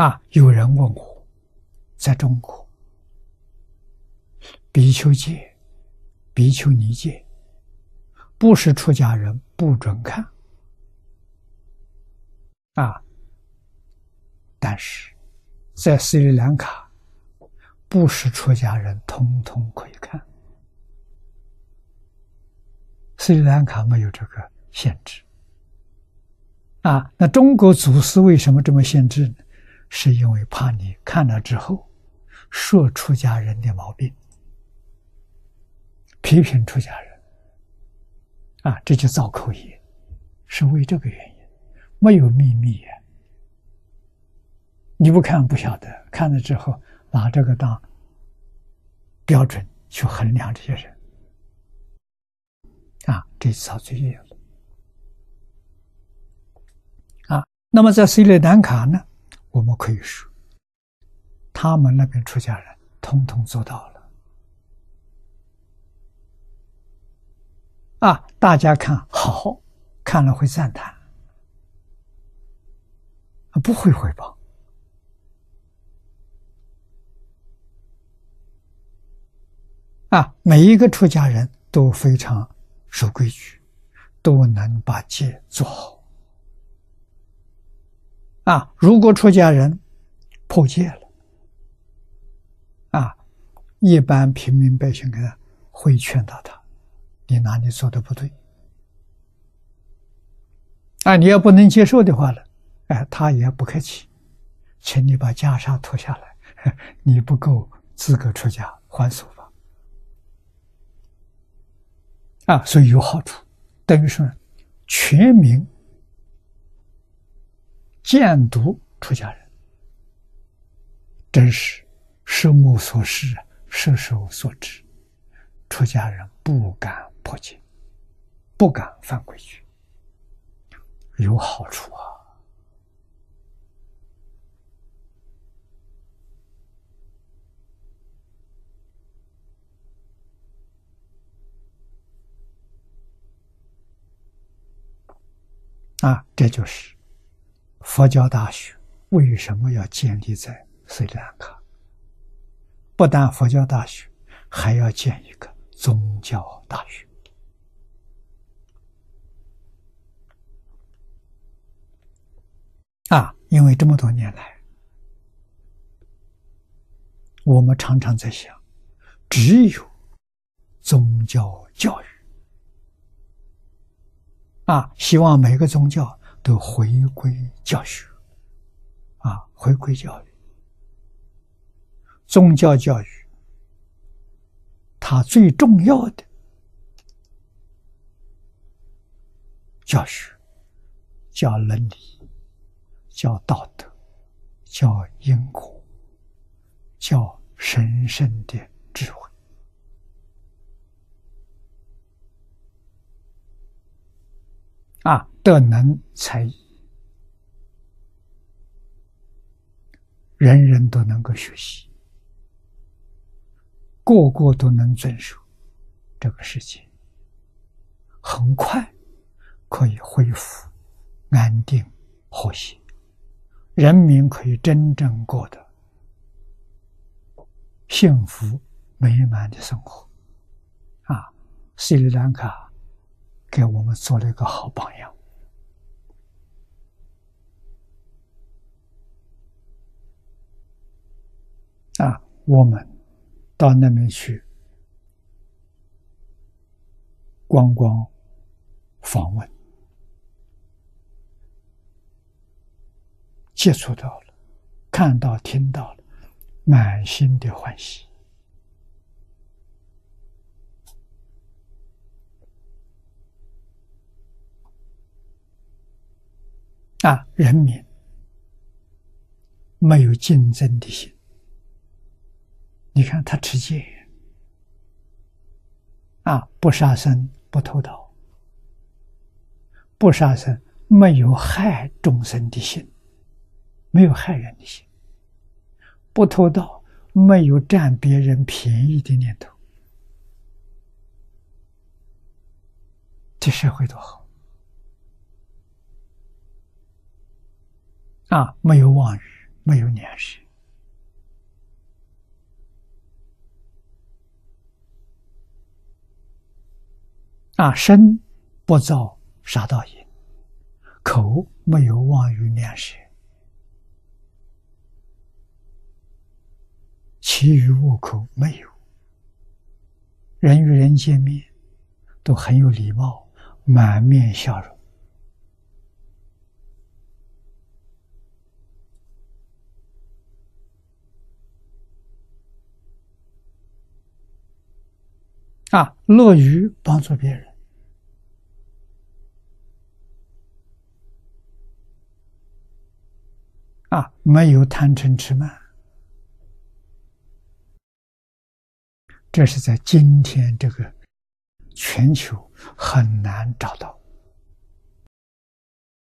啊，有人问我，在中国，比丘戒、比丘尼戒，不是出家人不准看啊，但是在斯里兰卡，不是出家人通通可以看。斯里兰卡没有这个限制啊，那中国祖师为什么这么限制呢？是因为怕你看了之后说出家人的毛病，批评出家人啊，这就造口业，是为这个原因，没有秘密呀。你不看不晓得，看了之后拿这个当标准去衡量这些人。啊，这造罪业了。啊，那么在斯里兰卡呢，我们可以说，他们那边出家人通通做到了。啊，大家看好，看了会赞叹，不会回报。啊，每一个出家人都非常。守规矩，都能把戒做好。啊，如果出家人破戒了，啊，一般平民百姓给他会劝导他：“你哪里做的不对？”啊，你要不能接受的话呢，哎，他也不客气，请你把袈裟脱下来，你不够资格出家，还俗吧。啊，所以有好处，等于说全民监督出家人，真是十目所视，十手所指，出家人不敢破戒，不敢犯规矩，有好处啊。啊，这就是佛教大学为什么要建立在斯里兰卡？不但佛教大学，还要建一个宗教大学。啊，因为这么多年来，我们常常在想，只有宗教教育。啊，希望每个宗教都回归教学，啊，回归教育。宗教教育，它最重要的教学，叫伦理，叫道德，叫因果，叫神圣的智慧。啊，德能才艺，人人都能够学习，个个都能遵守，这个世界很快可以恢复安定和谐，人民可以真正过得幸福美满的生活。啊，斯里兰卡。给我们做了一个好榜样啊！我们到那边去观光访问，接触到了，看到、听到了，满心的欢喜。啊，人民没有竞争的心。你看他持戒，啊，不杀生，不偷盗，不杀生，没有害众生的心，没有害人的心，不偷盗，没有占别人便宜的念头，这社会多好。啊，没有妄语，没有年识。啊，身不造杀盗淫，口没有妄语念舌，其余物口没有。人与人见面都很有礼貌，满面笑容。啊，乐于帮助别人。啊，没有贪嗔痴慢，这是在今天这个全球很难找到。